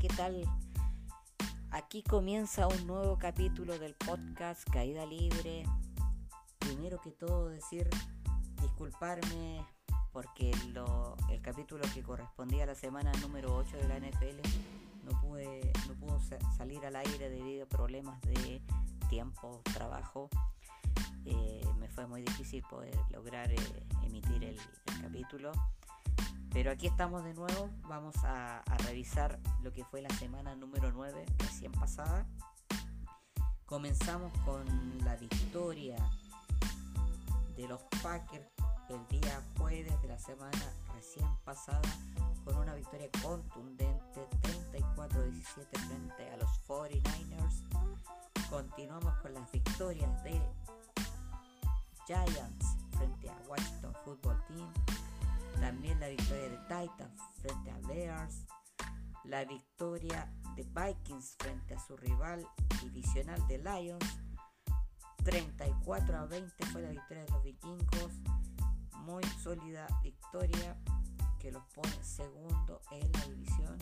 ¿qué tal? Aquí comienza un nuevo capítulo del podcast Caída Libre. Primero que todo decir, disculparme porque el capítulo que correspondía a la semana número 8 de la NFL no, pude, no pudo salir al aire debido a problemas de tiempo, trabajo. Eh, me fue muy difícil poder lograr eh, emitir el capítulo. Pero aquí estamos de nuevo, vamos a, revisar lo que fue la semana número 9 recién pasada. Comenzamos con la victoria de los Packers el día jueves de la semana recién pasada con una victoria contundente 34-17 frente a los 49ers. Continuamos con las victorias de Giants frente a Washington Football Team también la victoria de Titans frente a Bears. La victoria de Vikings frente a su rival divisional de Lions. 34 a 20 fue la victoria de los vikingos. Muy sólida victoria que los pone segundo en la división.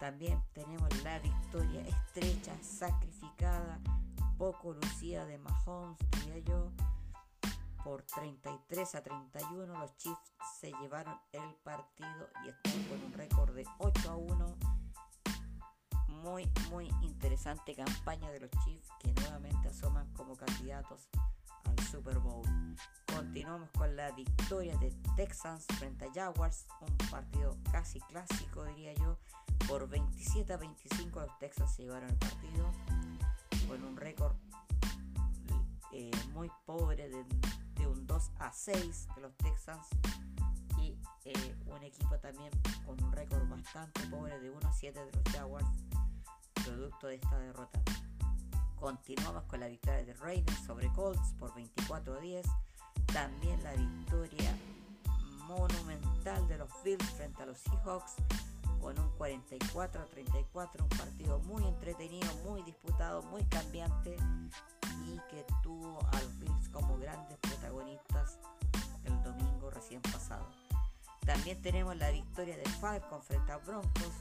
También tenemos la victoria estrecha, sacrificada, poco lucida de Mahomes, diría yo, por 33 a 31. Los Chiefs se llevaron el partido y están con un récord de 8 a 1. Muy, muy interesante campaña de los Chiefs que nuevamente asoman como candidatos al Super Bowl. Continuamos con la victoria de Texans frente a Jaguars, un partido casi clásico diría yo. Por 27 a 25 los Texans se llevaron el partido con un récord eh, muy pobre de un 2 a 6 de los Texans y eh, un equipo también con un récord bastante pobre de 1 a 7 de los Jaguars, producto de esta derrota. Continuamos con la victoria de Ravens sobre Colts por 24 a 10. También la victoria monumental de los Bills frente a los Seahawks con un 44 a 34, un partido muy entretenido, muy disputado, muy cambiante y que tuvo a los Bills como grandes protagonistas el domingo recién pasado. También tenemos la victoria de Falcon frente a Broncos,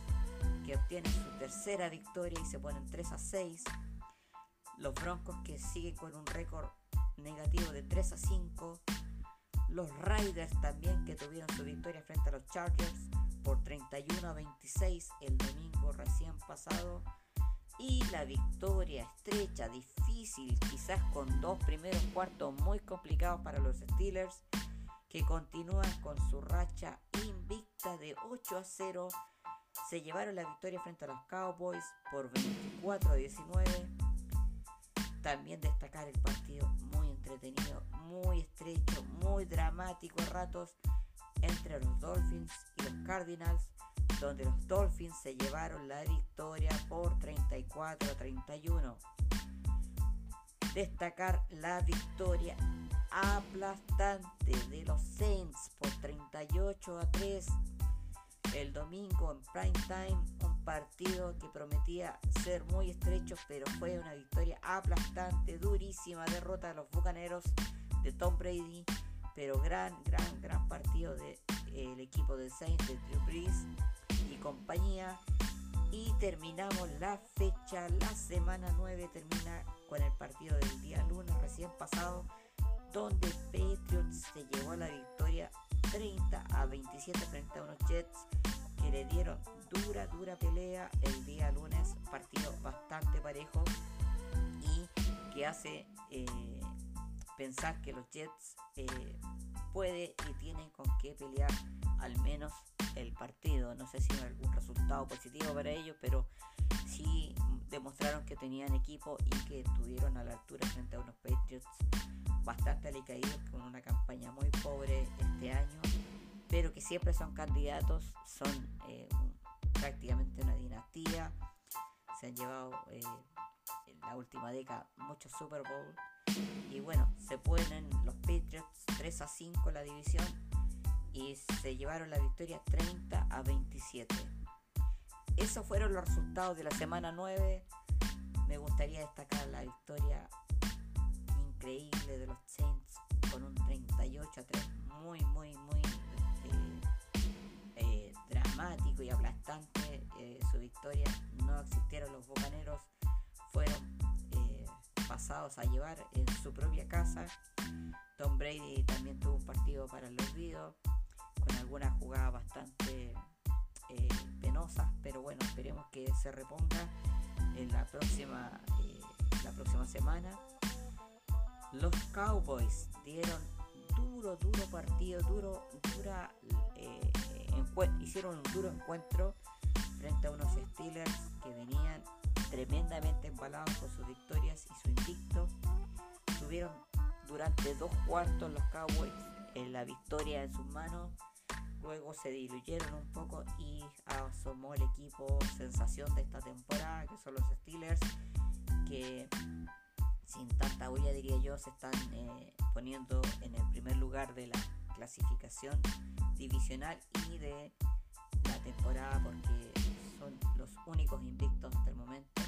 que obtienen su tercera victoria y se ponen 3 a 6. Los Broncos que siguen con un récord negativo de 3 a 5. Los Riders también que tuvieron su victoria frente a los Chargers por 31 a 26 el domingo recién pasado y la victoria estrecha, difícil, quizás con dos primeros cuartos muy complicados para los Steelers, que continúan con su racha invicta de 8 a 0. Se llevaron la victoria frente a los Cowboys por 24 a 19. También destacar el partido muy entretenido, muy estrecho, muy dramático a ratos entre los Dolphins y los Cardinals donde los Dolphins se llevaron la victoria por 34 a 31. Destacar la victoria aplastante de los Saints por 38 a 3 el domingo en prime time, un partido que prometía ser muy estrecho, pero fue una victoria aplastante, durísima derrota de los Bucaneros de Tom Brady, pero gran, gran, gran partido del de, equipo de Saints de Drew Brees compañía. Y terminamos la fecha, la semana 9 termina con el partido del día lunes recién pasado, donde Patriots se llevó la victoria 30 a 27 frente a unos Jets que le dieron dura, dura pelea el día lunes, partido bastante parejo y que hace eh, pensar que los Jets eh, puede y tienen con qué pelear al menos el partido. No sé si algún resultado positivo para ellos, pero sí demostraron que tenían equipo y que estuvieron a la altura frente a unos Patriots bastante alicaídos con una campaña muy pobre este año, pero que siempre son candidatos, son eh, prácticamente una dinastía, se han llevado eh, en la última década muchos Super Bowl y bueno, se ponen los Patriots 3 a 5 la división y se llevaron la victoria 30 a 27. Esos fueron los resultados de la semana 9. Me gustaría destacar la victoria increíble de los Saints con un 38 a 3 muy, muy, muy eh, eh, dramático y aplastante eh, su victoria. No existieron los Bucaneros, fueron a llevar en su propia casa. Tom Brady también tuvo un partido para el olvido, con algunas jugadas bastante eh, penosas, pero bueno, esperemos que se reponga en la próxima, la próxima semana. Los Cowboys dieron duro, duro partido, duro, dura, hicieron un duro encuentro frente a unos Steelers que venían tremendamente embalados con sus victorias y su invicto. Tuvieron durante dos cuartos los Cowboys en la victoria en sus manos. Luego se diluyeron un poco y asomó el equipo sensación de esta temporada, que son los Steelers, que sin tanta huella diría yo, se están eh, poniendo en el primer lugar de la clasificación divisional y de la temporada porque son los únicos invictos hasta el momento.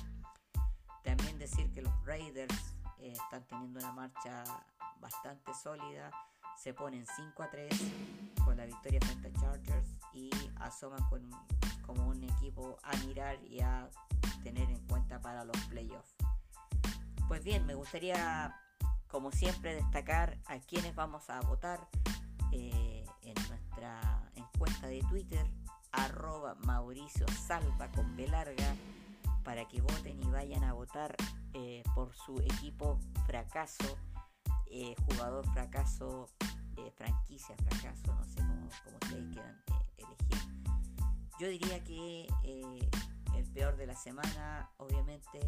Decir que los Raiders eh, están teniendo una marcha bastante sólida. Se ponen 5 a 3 con la victoria frente a Chargers y asoman con, como un equipo a mirar y a tener en cuenta para los playoffs. Pues bien, me gustaría, como siempre, destacar a quienes vamos a votar eh, en nuestra encuesta de Twitter arroba Mauricio Salva con B larga para que voten y vayan a votar eh, por su equipo fracaso, eh, jugador fracaso, eh, franquicia fracaso, no sé cómo, ustedes quieran elegir. Yo diría que el peor de la semana, obviamente,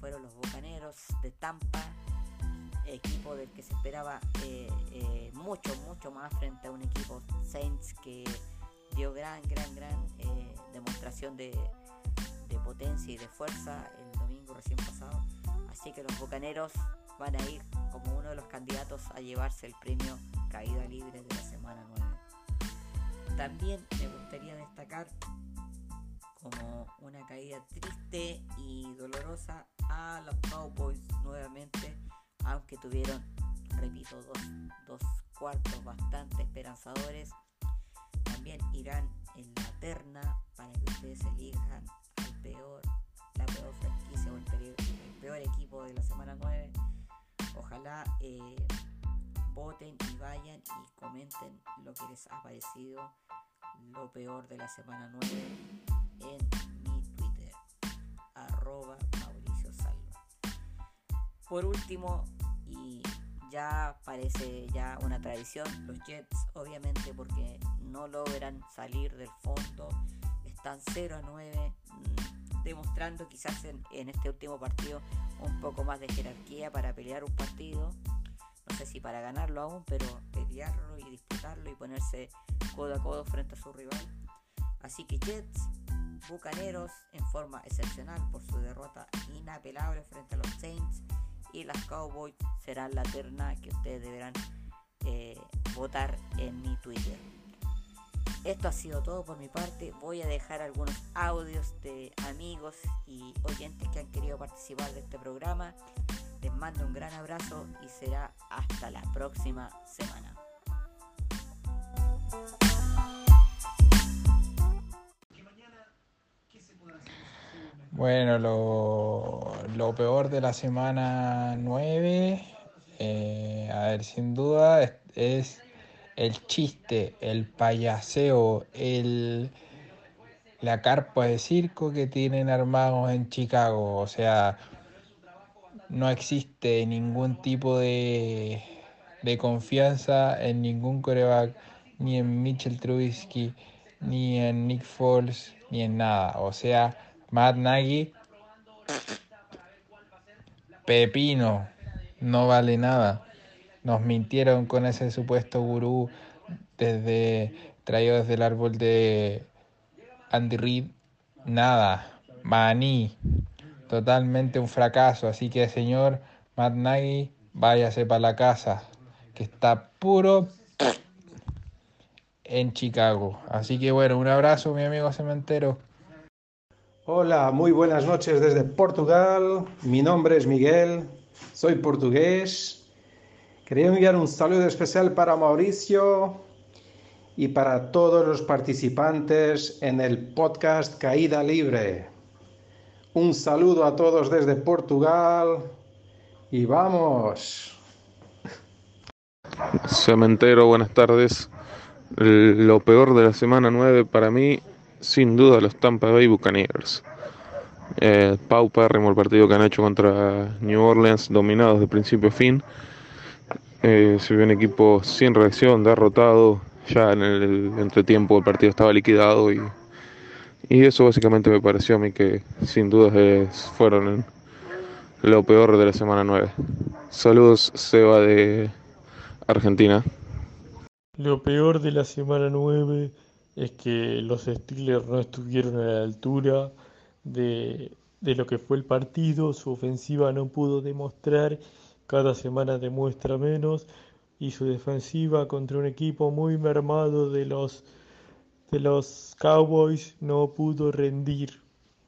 fueron los Bocaneros de Tampa, equipo del que se esperaba mucho, mucho más frente a un equipo Saints que dio gran, gran, gran demostración de, potencia y de fuerza el domingo recién pasado. Así que los Bocaneros van a ir como uno de los candidatos a llevarse el premio Caída Libre de la semana 9. También me gustaría destacar como una caída triste y dolorosa a los Cowboys nuevamente, aunque tuvieron, repito, dos, dos cuartos bastante esperanzadores también irán en la terna para que ustedes elijan peor, la peor franquicia o el, peor equipo de la semana 9. Ojalá eh, voten y vayan y comenten lo que les ha parecido lo peor de la semana 9 en mi Twitter, arroba Mauricio Salva. Por último, y ya parece ya una tradición, los Jets obviamente porque no logran salir del fondo, están 0 a 9, mm, demostrando quizás en, este último partido un poco más de jerarquía para pelear un partido. No sé si para ganarlo aún, pero pelearlo y disputarlo y ponerse codo a codo frente a su rival. Así que Jets, Bucaneros en forma excepcional por su derrota inapelable frente a los Saints y las Cowboys serán la terna que ustedes deberán eh, votar en mi Twitter. Esto ha sido todo por mi parte. Voy a dejar algunos audios de amigos y oyentes que han querido participar de este programa. Les mando un gran abrazo y será hasta la próxima semana. Bueno, lo, peor de la semana 9, eh, a ver, sin duda es el chiste, el payaseo, el, la carpa de circo que tienen armados en Chicago. O sea, no existe ningún tipo de, de confianza en ningún coreback, ni en Mitchell Trubisky, ni en Nick Foles, ni en nada. O sea, Matt Nagy, pepino, no vale nada. Nos mintieron con ese supuesto gurú desde traído desde el árbol de Andy Reid. Nada, maní, totalmente un fracaso. Así que señor Matt Nagy, váyase para la casa, que está puro en Chicago. Así que bueno, un abrazo mi amigo cementero. Hola, muy buenas noches desde Portugal. Mi nombre es Miguel, soy portugués Quería enviar un saludo especial para Mauricio y para todos los participantes en el podcast Caída Libre. Un saludo a todos desde Portugal y vamos. Cementero, buenas tardes. Lo peor de la semana 9 para mí, sin duda, los Tampa Bay Buccaneers. Eh, paupérrimo el partido que han hecho contra New Orleans, dominados de principio a fin. Eh, se vio un equipo sin reacción, derrotado. Ya en el entretiempo el partido estaba liquidado y, y eso básicamente me pareció a mí que sin dudas fueron lo peor de la semana 9. Saludos, Seba de Argentina. Lo peor de la semana 9 es que los Steelers no estuvieron a la altura de, de lo que fue el partido, su ofensiva no pudo demostrar, cada semana demuestra menos, y su defensiva contra un equipo muy mermado de los, de los Cowboys no pudo rendir.